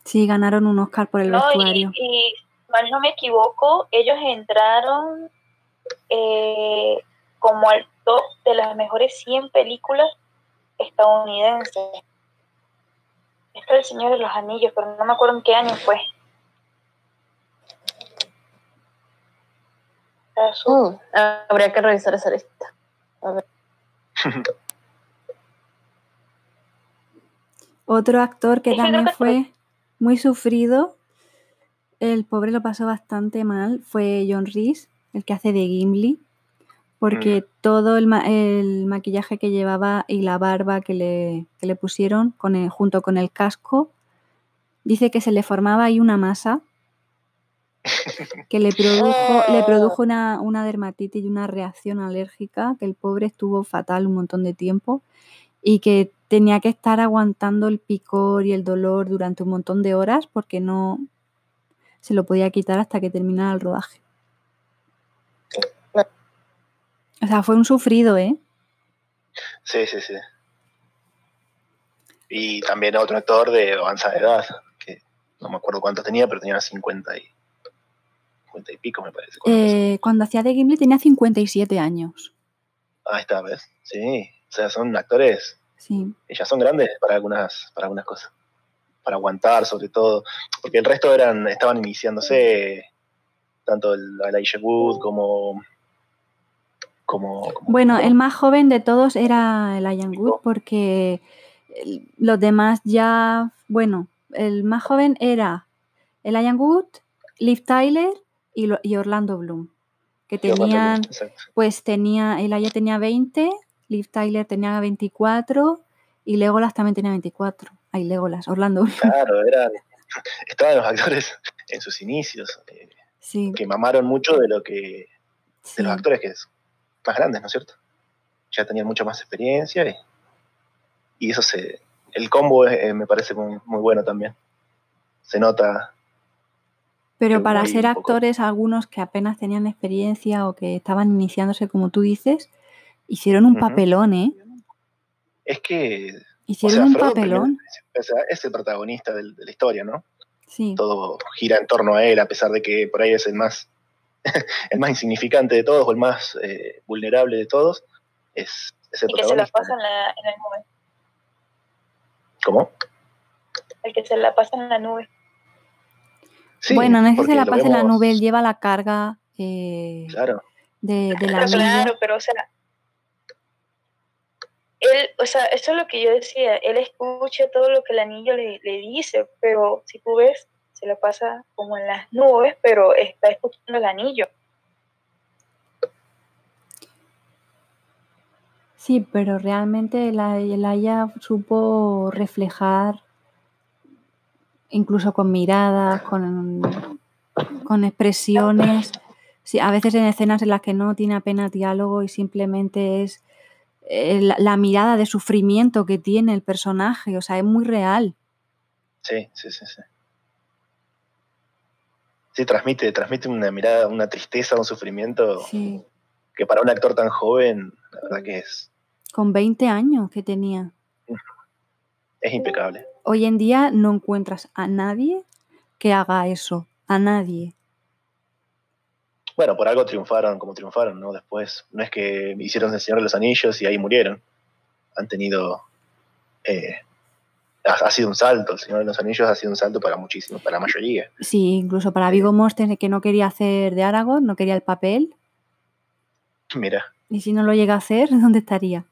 Sí, ganaron un Oscar por el No, y, vestuario. y mal no me equivoco, ellos entraron eh, como al top de las mejores 100 películas estadounidenses. Esto es El Señor de los Anillos, pero no me acuerdo en qué año fue. Está Mm, habría que revisar esa lista. Otro actor que también fue muy sufrido, el pobre lo pasó bastante mal, fue John Reese, el que hace de Gimli, porque todo el, ma- el maquillaje que llevaba y la barba que le, que le pusieron con el- junto con el casco, dice que se le formaba ahí una masa que le produjo, le Oh. produjo una, una dermatitis y una reacción alérgica, que el pobre estuvo fatal un montón de tiempo y que tenía que estar aguantando el picor y el dolor durante un montón de horas porque no se lo podía quitar hasta que terminara el rodaje. O sea, fue un sufrido, ¿eh? Sí, sí, sí. Y también otro actor de avanzada edad, que no me acuerdo cuántos tenía, pero tenía 50 y 50 y pico, me parece. Eh, cuando hacía de Gimli tenía 57 años. Ahí está, ¿ves? Sí, o sea, son actores. Sí. Ellas son grandes para algunas, para algunas cosas. Para aguantar, sobre todo. Porque el resto eran, estaban iniciándose, tanto el Elijah Wood como, como, como- Bueno, el más joven de todos era el Ian Wood porque el- los demás ya, bueno, el más joven era el Ian Wood, Liv Tyler y, lo- y Orlando Bloom, que tenían, Bloom, pues tenía, Elijah tenía 20, Liv Tyler tenía 24 y Legolas también tenía 24. Ay, Legolas, Orlando Bloom. Claro, eran, estaban los actores en sus inicios, eh, Sí, que mamaron mucho de lo que, de sí. los actores que es más grandes, ¿no es cierto? Ya tenían mucha más experiencia y, y eso se, el combo eh, me parece muy, muy bueno también. Se nota, Pero para ser actores, algunos que apenas tenían experiencia o que estaban iniciándose, como tú dices, hicieron un papelón, ¿eh? es que o Hicieron sea, un Frodo papelón. primero- es el protagonista del- de la historia, ¿no? Sí, Todo gira en torno a él, a pesar de que por ahí es el más, el más insignificante de todos o el más eh, vulnerable de todos. Es, es el Y que se la pasa en la, en la nube. ¿Cómo? El que se la pasa en la nube. Sí, bueno, no es que se la pase en la nube, él lleva la carga eh, Claro, de, de la claro, pero o sea, él, o sea, eso es lo que yo decía, él escucha todo lo que el anillo le, le dice, pero si tú ves, se lo pasa como en las nubes, pero está escuchando el anillo. Sí, pero realmente la, Aya supo reflejar, incluso con miradas, con, con expresiones, sí, a veces en escenas en las que no tiene apenas diálogo y simplemente es eh, la, la mirada de sufrimiento que tiene el personaje, o sea, es muy real. sí, sí, sí, sí. Sí, transmite, transmite una mirada, una tristeza, un sufrimiento Sí, que para un actor tan joven, la verdad que es, con 20 años que tenía. es impecable. Hoy en día no encuentras a nadie que haga eso, a nadie. Bueno, por algo triunfaron como triunfaron, ¿no? Después, no es que hicieron El Señor de los Anillos y ahí murieron. Han tenido. eh, ha, ha sido un salto. El Señor de los Anillos ha sido un salto para muchísimos, para la mayoría. Sí, incluso para Vigo Mortensen que no quería hacer de Aragorn, no quería el papel, Mira, y si no lo llega a hacer, ¿dónde estaría?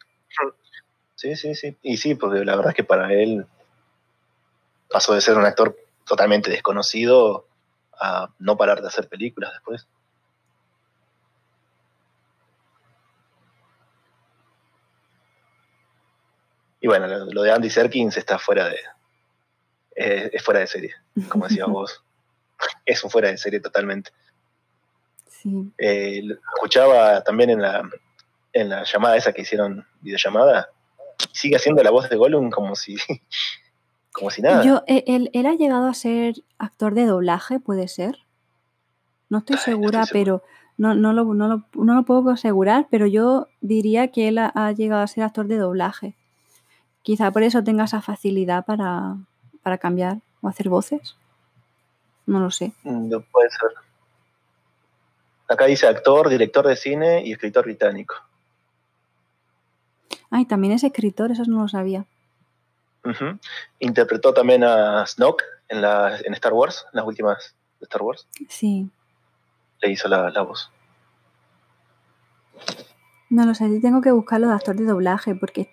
sí, sí, sí. Y sí, porque la verdad es que para él pasó de ser un actor totalmente desconocido a no parar de hacer películas después. Y bueno, lo, lo de Andy Serkins está fuera de. eh, es fuera de serie, como decías vos. Es un fuera de serie totalmente. Sí. Eh, lo escuchaba también en la, en la llamada esa que hicieron, videollamada. Sigue haciendo la voz de Gollum como si. como si nada. Yo, eh, él, él ha llegado a ser actor de doblaje, puede ser. No estoy Ay, no segura, estoy pero no, no, lo, no, lo, no lo puedo asegurar, pero yo diría que él ha, ha llegado a ser actor de doblaje. Quizá por eso tenga esa facilidad para, para cambiar o hacer voces. No lo sé. No puede ser. Acá dice actor, director de cine y escritor británico. Ay, también es escritor, eso no lo sabía. Interpretó también a Snoke en, la, en Star Wars, en las últimas de Star Wars. Sí. Le hizo la, la voz. No lo sé, yo tengo que buscarlo de actor de doblaje porque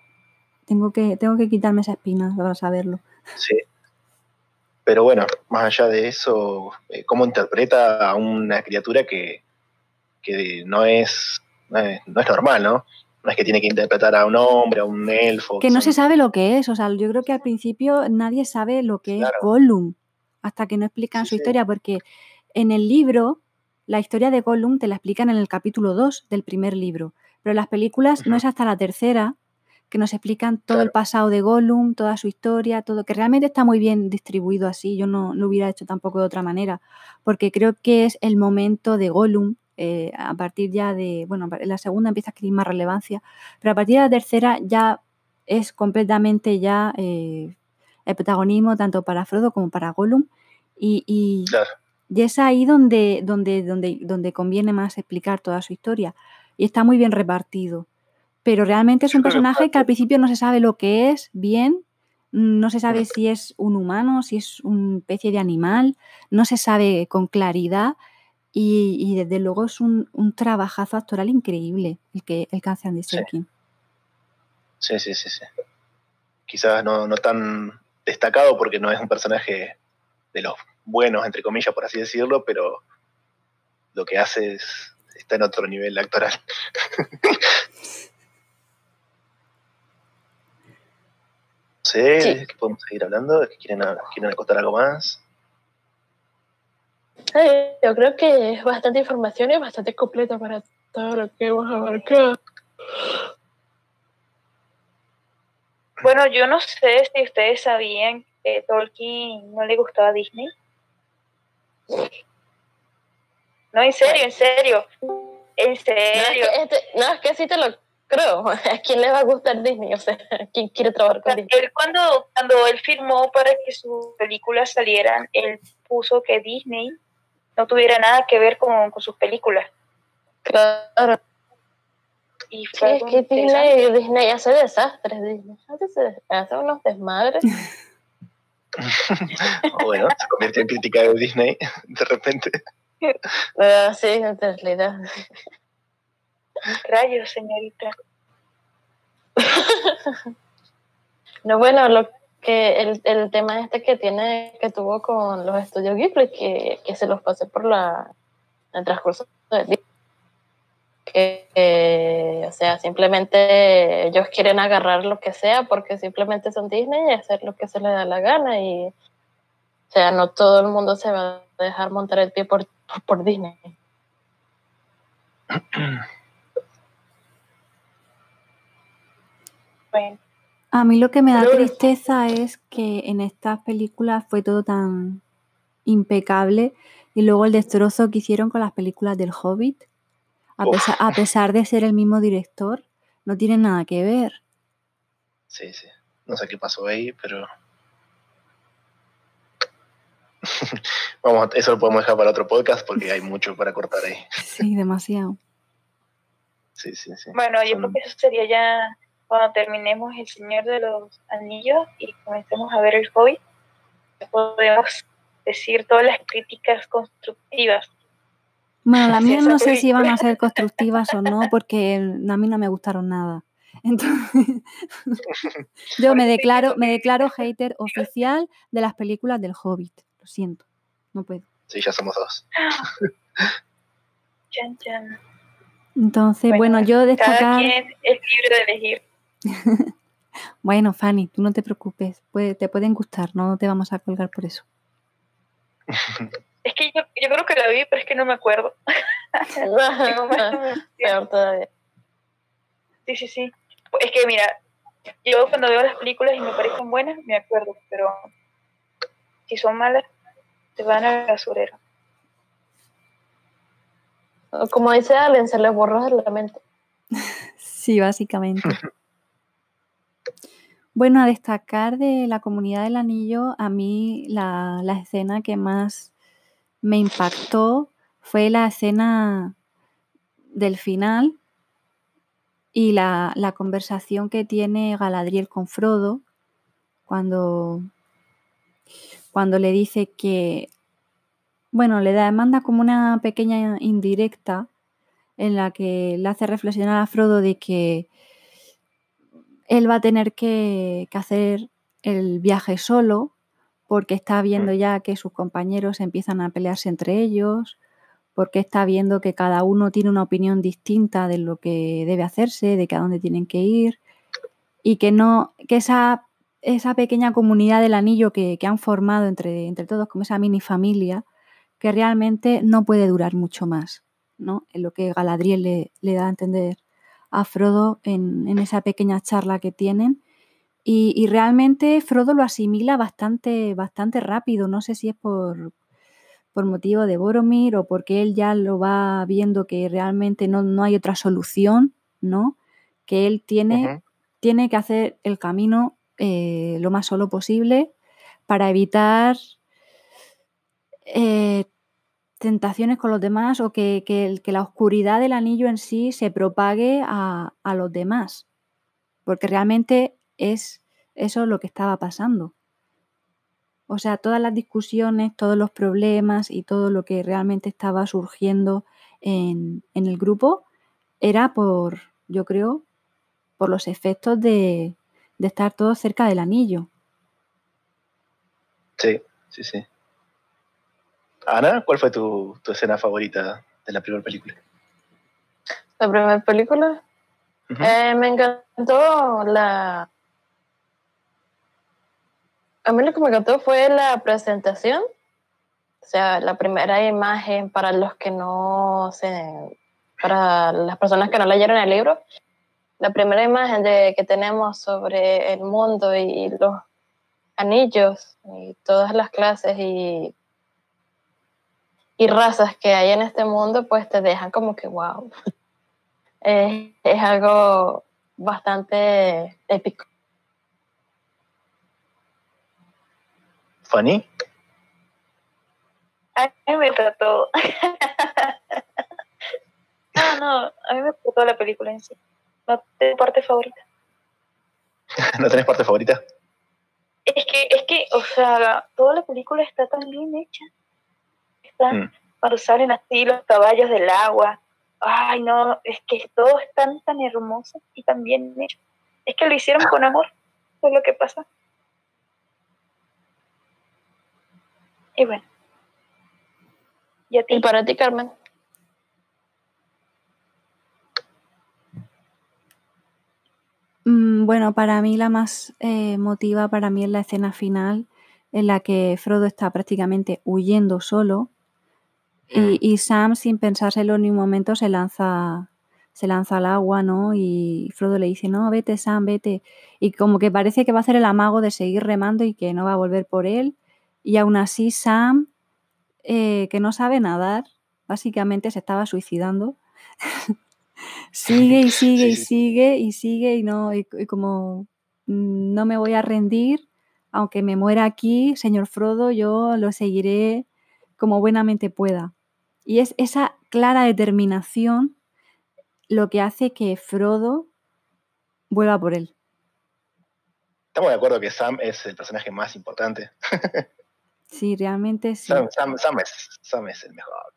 tengo que, tengo que quitarme esa espina para saberlo. Sí. Pero bueno, más allá de eso, eh, cómo interpreta a una criatura que, que no, es, no es no es normal, ¿no? No es que tiene que interpretar a un hombre, a un elfo. Que no se sabe lo que es, o sea, yo creo que al principio nadie sabe lo que Claro. es Gollum hasta que no explican Sí, su sí. historia, porque en el libro, la historia de Gollum te la explican en el capítulo 2 del primer libro, pero en las películas no es hasta la tercera que nos explican todo el pasado de Gollum, toda su historia, todo, que realmente está muy bien distribuido así, yo no lo hubiera hecho tampoco de otra manera, porque creo que es el momento de Gollum, eh, a partir ya de, bueno, en la segunda empieza a adquirir más relevancia, pero a partir de la tercera ya es completamente ya eh, el protagonismo tanto para Frodo como para Gollum y, y- Claro. Y es ahí donde, donde, donde, donde conviene más explicar toda su historia. Y está muy bien repartido. Pero realmente es un personaje que al principio no se sabe lo que es bien, no se sabe si es un humano, si es una especie de animal, no se sabe con claridad. Y, desde luego es un, trabajazo actoral increíble el que, el hace Andy Serkin. Sí. sí, sí, sí, Quizás no, no tan destacado porque no es un personaje de los buenos, entre comillas, por así decirlo, pero lo que hace es, está en otro nivel actoral. sí, ¿qué podemos seguir hablando? ¿Quieren, ¿Quieren acotar algo más? yo creo que es bastante información y bastante completo para todo lo que hemos abarcado. Bueno, yo no sé si ustedes sabían que Tolkien no le gustaba a Disney. No, en serio, en serio. En serio. No, es que, este, no, es que sí te lo creo. ¿A quién le va a gustar Disney? O sea, ¿quién quiere trabajar con Disney? Él cuando, cuando él firmó para que sus películas salieran, él puso que Disney no tuviera nada que ver con, con sus películas. Claro. Y fue es que Disney, Disney hace desastres, Disney hace, hace unos desmadres. bueno, se convirtió en crítica de Disney de repente. Uh, sí, en realidad. Rayos, señorita. no, bueno, lo que el, el, tema este que tiene, que tuvo con los estudios Ghibli, que, que se los pasé por la, el transcurso del día que, o sea, simplemente ellos quieren agarrar lo que sea porque simplemente son Disney y hacer lo que se les da la gana y, o sea, no todo el mundo se va a dejar montar el pie por, por Disney. A mí lo que me da tristeza es que en estas películas fue todo tan impecable y luego el destrozo que hicieron con las películas del Hobbit a pesar, de ser el mismo director, no tiene nada que ver. Sí, sí. No sé qué pasó ahí, pero. Vamos, eso lo podemos dejar para otro podcast porque hay mucho para cortar ahí. sí, demasiado. Sí, sí, sí. Bueno, yo creo que eso sería ya cuando terminemos El Señor de los Anillos y comencemos a ver el Hobbit. Podemos decir todas las críticas constructivas bueno, las mías no sé si van a ser constructivas o no, porque a mí no me gustaron nada. Entonces, yo me declaro, me declaro hater oficial de las películas del Hobbit. Lo siento, no puedo. Sí, ya somos dos. Entonces, bueno, yo destacar. Cada quien es libre de elegir. bueno, Fanny, tú no te preocupes, te pueden gustar, no te vamos a colgar por eso. Es que yo, yo creo que la vi, pero es que no me acuerdo. Sí, sí, sí. Es que mira, yo cuando veo las películas y me parecen buenas, me acuerdo, pero si son malas, se van al basurero. Como dice Allen, se les borra la mente. sí, básicamente. Bueno, a destacar de la comunidad del anillo, a mí la, escena que más me impactó fue la escena del final y la, conversación que tiene Galadriel con Frodo cuando, cuando le dice que, bueno, le da, manda como una pequeña indirecta en la que le hace reflexionar a Frodo de que él va a tener que, que hacer el viaje solo porque está viendo ya que sus compañeros empiezan a pelearse entre ellos, porque está viendo que cada uno tiene una opinión distinta de lo que debe hacerse, de que a dónde tienen que ir, y que no, que esa, esa pequeña comunidad del anillo que, han formado entre, entre todos, como esa mini familia, que realmente no puede durar mucho más, ¿no? En lo que Galadriel le, le da a entender a Frodo en, en esa pequeña charla que tienen y, realmente Frodo lo asimila bastante, bastante rápido. No sé si es por, por motivo de Boromir o porque él ya lo va viendo que realmente no, no hay otra solución, ¿no? Que él tiene, tiene que hacer el camino eh, lo más solo posible para evitar eh, tentaciones con los demás o que, que, la oscuridad del anillo en sí se propague a, a los demás. Porque realmente es eso lo que estaba pasando. O sea, todas las discusiones, todos los problemas y todo lo que realmente estaba surgiendo en, en el grupo era por, yo creo, por los efectos de, de estar todos cerca del anillo. Sí, sí, sí. Ana, ¿cuál fue tu, escena favorita de la primera película? La primera película. Eh, me encantó la. A mí lo que me encantó fue la presentación. O sea, la primera imagen para los que no se. Para las personas que no leyeron el libro, la primera imagen de, que tenemos sobre el mundo y los anillos y todas las clases y, y razas que hay en este mundo, pues te dejan como que, wow, es, es algo bastante épico. Fanny. A mí me trató. no, no, a mí me trató la película en sí. No tengo parte favorita. ¿No tenés parte favorita? Es que, es que, o sea, toda la película está tan bien hecha. Mm. Cuando salen así los caballos del agua. Ay, no, es que todo es tan, tan hermoso y tan bien hecho. Es que lo hicieron con amor. Eso es lo que pasa. Y bueno. ¿Y, a ti? ¿Y para ti, Carmen? Mm, bueno, para mí la más eh, emotiva para mí es la escena final en la que Frodo está prácticamente huyendo solo y. Sam sin pensárselo ni un momento se lanza se lanza al agua, ¿no? Y Frodo le dice, no, vete Sam, vete. Y como que parece que va a hacer el amago de seguir remando y que no va a volver por él. Y aún así Sam, eh, que no sabe nadar, básicamente se estaba suicidando. sigue y sigue y sigue y sigue y no, y, como mm, no me voy a rendir, aunque me muera aquí, señor Frodo, yo lo seguiré como buenamente pueda. Y es esa clara determinación lo que hace que Frodo vuelva por él. Estamos de acuerdo que Sam es el personaje más importante. sí, realmente sí. Sam, Sam es el mejor.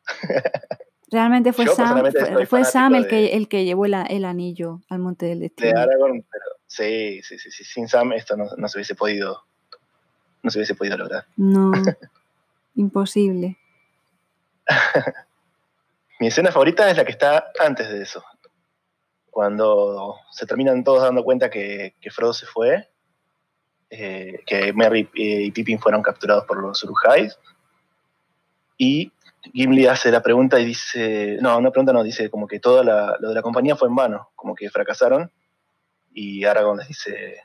Realmente fue Sam, fue, Sam el, que, el que llevó el anillo al Monte del Destino. De Aragorn, pero sí, sí, sí, sí. Sin Sam esto no, se hubiese podido, no se hubiese podido lograr. No, imposible. Mi escena favorita es la que está antes de eso. Cuando se terminan todos dando cuenta que, que Frodo se fue, eh, que Merry y Pippin fueron capturados por los Urujais, y Gimli hace la pregunta y dice, no, una pregunta no, dice como que todo lo de la compañía fue en vano, como que fracasaron. Y Aragorn les dice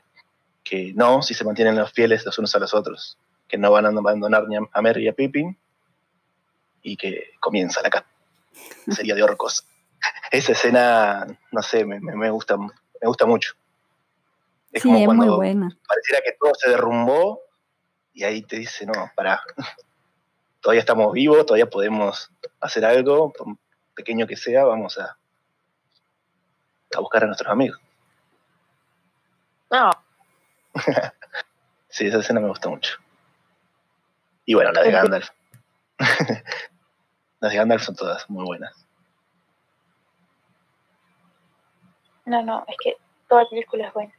que no, si se mantienen los fieles los unos a los otros, que no van a abandonar ni a Merry y a Pippin, y que comienza la sería de orcos. Esa escena, no sé, me, gusta, me gusta mucho. Es como cuando pareciera que todo se derrumbó y ahí te dice, no, para todavía estamos vivos, todavía podemos hacer algo, pequeño que sea, vamos a, a buscar a nuestros amigos. No. sí, esa escena me gusta mucho. Y bueno, la de Gandalf. Las de Gandalf son todas muy buenas. No, no, es que toda la película es buena.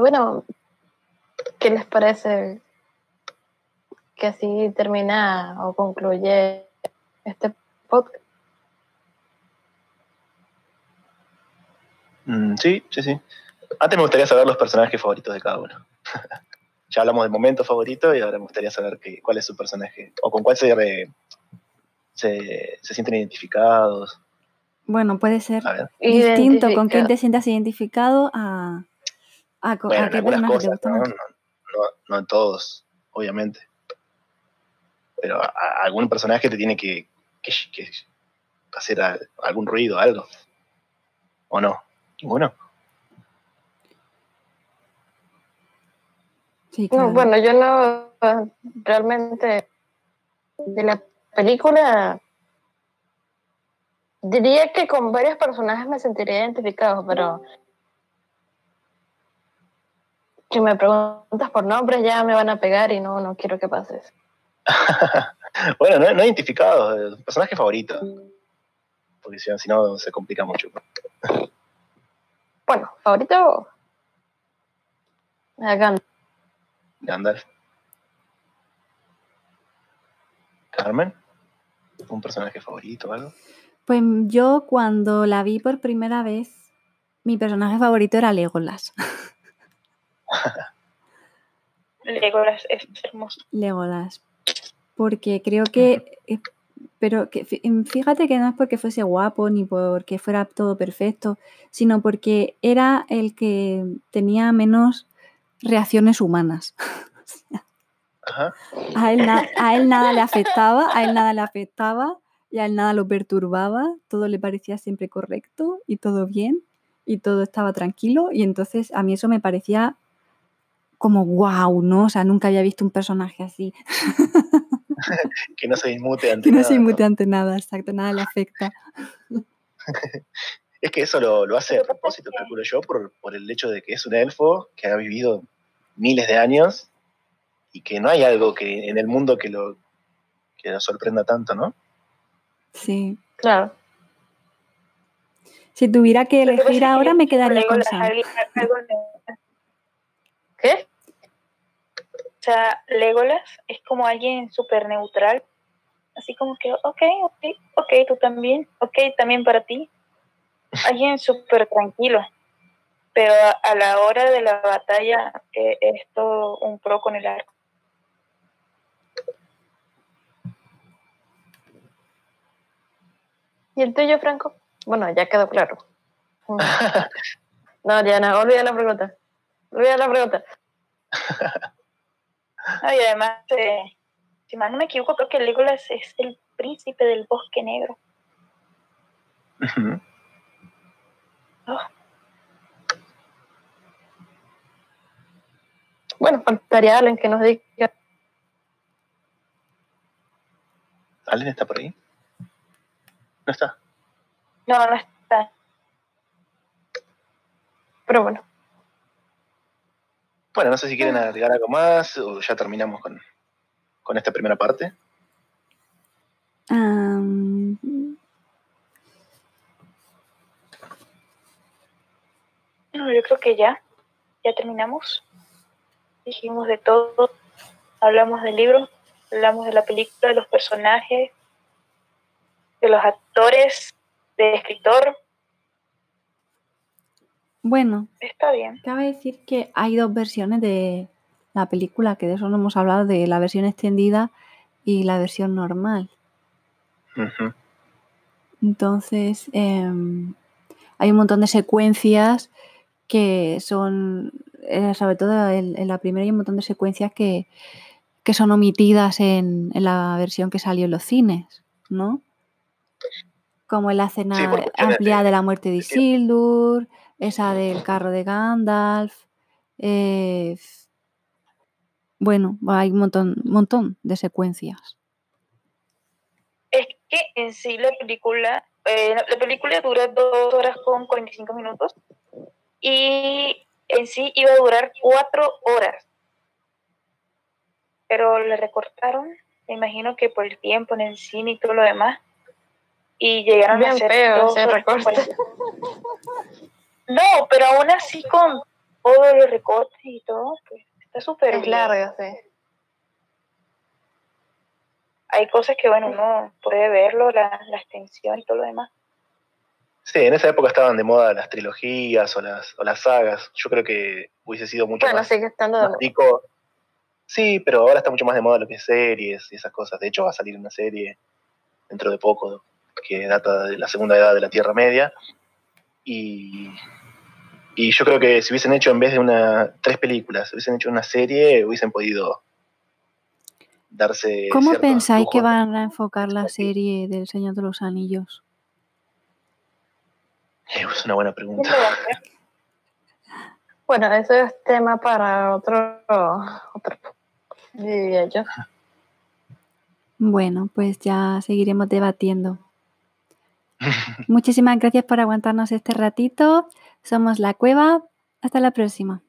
bueno, ¿qué les parece que así termina o concluye este podcast? Mm, sí, sí, sí. Antes me gustaría saber los personajes favoritos de cada uno. ya hablamos del momento favorito y ahora me gustaría saber cuál es su personaje o con cuál se, se, sienten identificados. Bueno, puede ser distinto con quién te sientas identificado a, ¿A, bueno, qué personaje te gusta no, No, en todos, obviamente. Pero a, algún personaje te tiene que, hacer algún ruido, algo. ¿O no? ¿Ninguno? Sí, No, bueno, yo no realmente de la película diría que con varios personajes me sentiría identificado, pero si me preguntas por nombres ya me van a pegar y no, no quiero que pase eso. Bueno, no, no identificado, eh, personaje favorito. Porque si, si no se complica mucho. Bueno, favorito Gandalf. Gandalf. Carmen. ¿Un personaje favorito o algo? Pues yo cuando la vi por primera vez, mi personaje favorito era Legolas. Legolas es hermoso. Legolas. Porque creo que. eh, Pero que, em, fíjate que no es porque fuese guapo ni porque fuera todo perfecto, sino porque era el que tenía menos reacciones humanas. Ajá. A él, a él nada le afectaba, a él nada le afectaba y a él nada lo perturbaba, todo le parecía siempre correcto y todo bien y todo estaba tranquilo y entonces a mí eso me parecía como wow, ¿no? O sea, nunca había visto un personaje así, Que no se inmute ante que nada, inmute ante nada, exacto, nada le afecta. Es que eso lo, lo hace a propósito, calculo yo, por, por el hecho de que es un elfo que ha vivido miles de años y que no hay algo que en el mundo que lo, que lo sorprenda tanto, ¿no? Sí. Claro. Si tuviera que elegir ahora me quedaría con Sam. ¿Qué? O sea, Legolas es como alguien súper neutral. Así como que, ok, ok, ok, tú también, ok, también para ti. Alguien súper tranquilo. Pero a, a la hora de la batalla eh, es todo un pro con el arco. ¿Y el tuyo, Franco? Bueno, ya quedó claro. No, Diana, olvida la pregunta. Olvida la pregunta. No, y además, eh, si mal no me equivoco, creo que Legolas es el príncipe del bosque negro. Ujú. Bueno, faltaría alguien que nos diga. ¿Allen está por ahí? No está. No, no está. Pero bueno, Bueno, no sé si quieren agregar algo más o ya terminamos con, con esta primera parte. Am, No, yo creo que ya, ya terminamos. Dijimos de todo, hablamos del libro, hablamos de la película, de los personajes, de los actores, de escritor. bueno, Está bien. Cabe decir que hay dos versiones de la película, que de eso no hemos hablado, de la versión extendida y la versión normal. Entonces, em, hay un montón de secuencias que son, eh, sobre todo en, en la primera hay un montón de secuencias que, que son omitidas en, en la versión que salió en los cines, ¿no? Como en la escena Sí, ampliada de- la muerte de. Isildur, esa del carro de Gandalf. eh, bueno, hay un montón, montón de secuencias. Es que en sí la película, eh, la película dura dos horas con 45 minutos y en sí iba a durar cuatro horas. Pero le recortaron, me imagino que por el tiempo en el cine y todo lo demás. Y llegaron a hacer feo dos. 40. No, pero aún así con todos los recortes y todo, pues, está súper Es larga, sí. Hay cosas que, bueno, uno puede verlo, la, la extensión y todo lo demás. Sí, en esa época estaban de moda las trilogías o las, o las sagas. Yo creo que hubiese sido mucho Bueno, más, sigue estando de más moda. rico. Sí, pero ahora está mucho más de moda lo que es series y esas cosas. De hecho, va a salir una serie dentro de poco que data de la segunda edad de la Tierra Media. Y, y yo creo que si hubiesen hecho en vez de una tres películas, hubiesen hecho una serie, hubiesen podido darse. ¿Cómo pensáis que van a enfocar la serie del Señor de los Anillos? Es una buena ¿Quién pregunta. Bueno, eso es tema para otro, otro diría yo. Bueno, pues ya seguiremos debatiendo. Muchísimas gracias por aguantarnos este ratito. Somos La Cueva. Hasta la próxima.